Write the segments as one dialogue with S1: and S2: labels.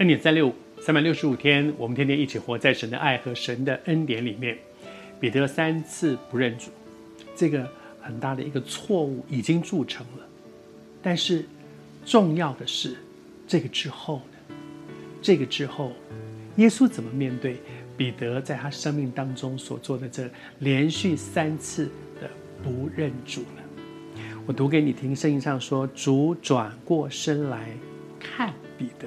S1: 恩典三六五，三百六十五天，我们天天一起活在神的爱和神的恩典里面。彼得三次不认主，这个很大的一个错误已经铸成了。但是重要的是，这个之后呢？这个之后，耶稣怎么面对彼得在他生命当中所做的这连续三次的不认主呢？我读给你听，圣经上说：“主转过身来看彼得。”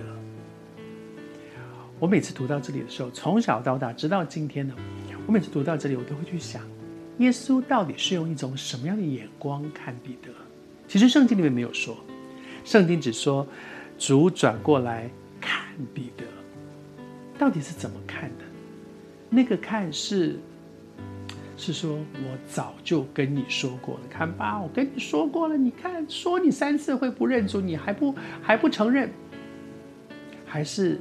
S1: 我每次读到这里的时候，从小到大，直到今天呢，我每次读到这里，我都会去想，耶稣到底是用一种什么样的眼光看彼得？其实圣经里面没有说，圣经只说主转过来看彼得，到底是怎么看的？那个看是是说我早就跟你说过了，看吧，我跟你说过了，你看说你三次会不认主，你还不还不承认，还是？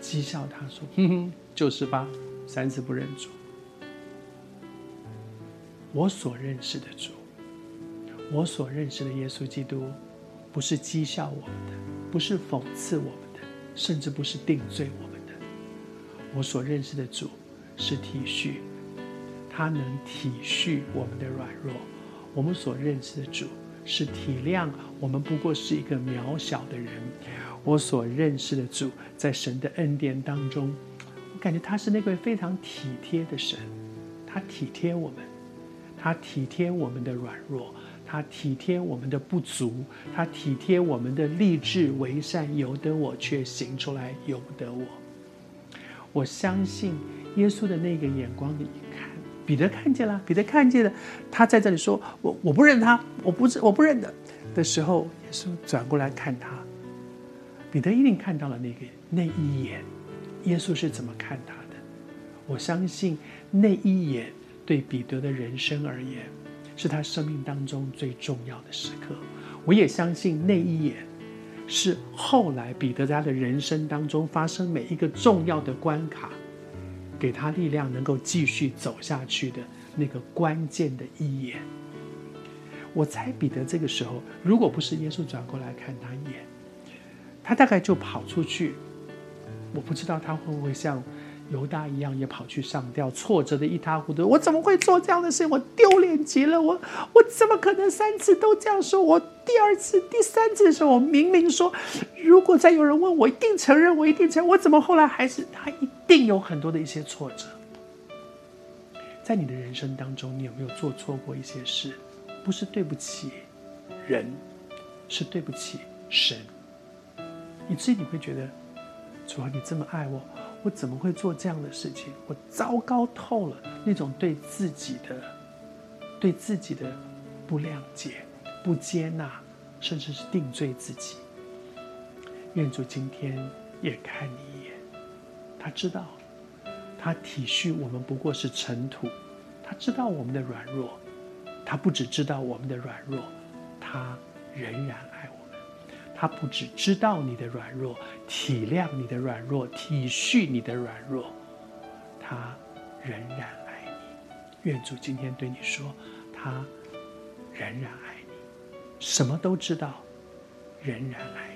S1: 讥笑他说：“哼哼，就是吧，三次不认主。我所认识的主，我所认识的耶稣基督，不是讥笑我们的，不是讽刺我们的，甚至不是定罪我们的。我所认识的主是体恤，他能体恤我们的软弱。我们所认识的主是体谅我们不过是一个渺小的人。”我所认识的主，在神的恩典当中，我感觉他是那位非常体贴的神，他体贴我们，他体贴我们的软弱，他体贴我们的不足，他体贴我们的立志为善，由得我却行出来，由不得我。我相信耶稣的那个眼光里看，彼得看见了，彼得看见了，他在这里说：“我我不认他，我不是我不认的。”的时候，耶稣转过来看他。彼得一定看到了那个那一眼，耶稣是怎么看他的？我相信那一眼对彼得的人生而言，是他生命当中最重要的时刻。我也相信那一眼，是后来彼得在他的人生当中发生每一个重要的关卡，给他力量能够继续走下去的那个关键的一眼。我猜彼得这个时候，如果不是耶稣转过来看他一眼。他大概就跑出去，我不知道他会不会像犹大一样也跑去上吊，挫折的一塌糊涂。我怎么会做这样的事？我丢脸极了！我我怎么可能三次都这样说？我第二次、第三次的时候，我明明说，如果再有人问我，一定承认，我一定承认。我怎么后来还是？他一定有很多的一些挫折。在你的人生当中，你有没有做错过一些事？不是对不起人，是对不起神。以至于你会觉得，主啊，你这么爱我，我怎么会做这样的事情？我糟糕透了！那种对自己的、对自己的不谅解、不接纳，甚至是定罪自己。愿主今天也看你一眼，他知道，他体恤我们不过是尘土，他知道我们的软弱，他不只知道我们的软弱，他仍然爱我。他不只知道你的软弱，体谅你的软弱，体恤你的软弱，他仍然爱你。愿主今天对你说，他仍然爱你，什么都知道，仍然爱。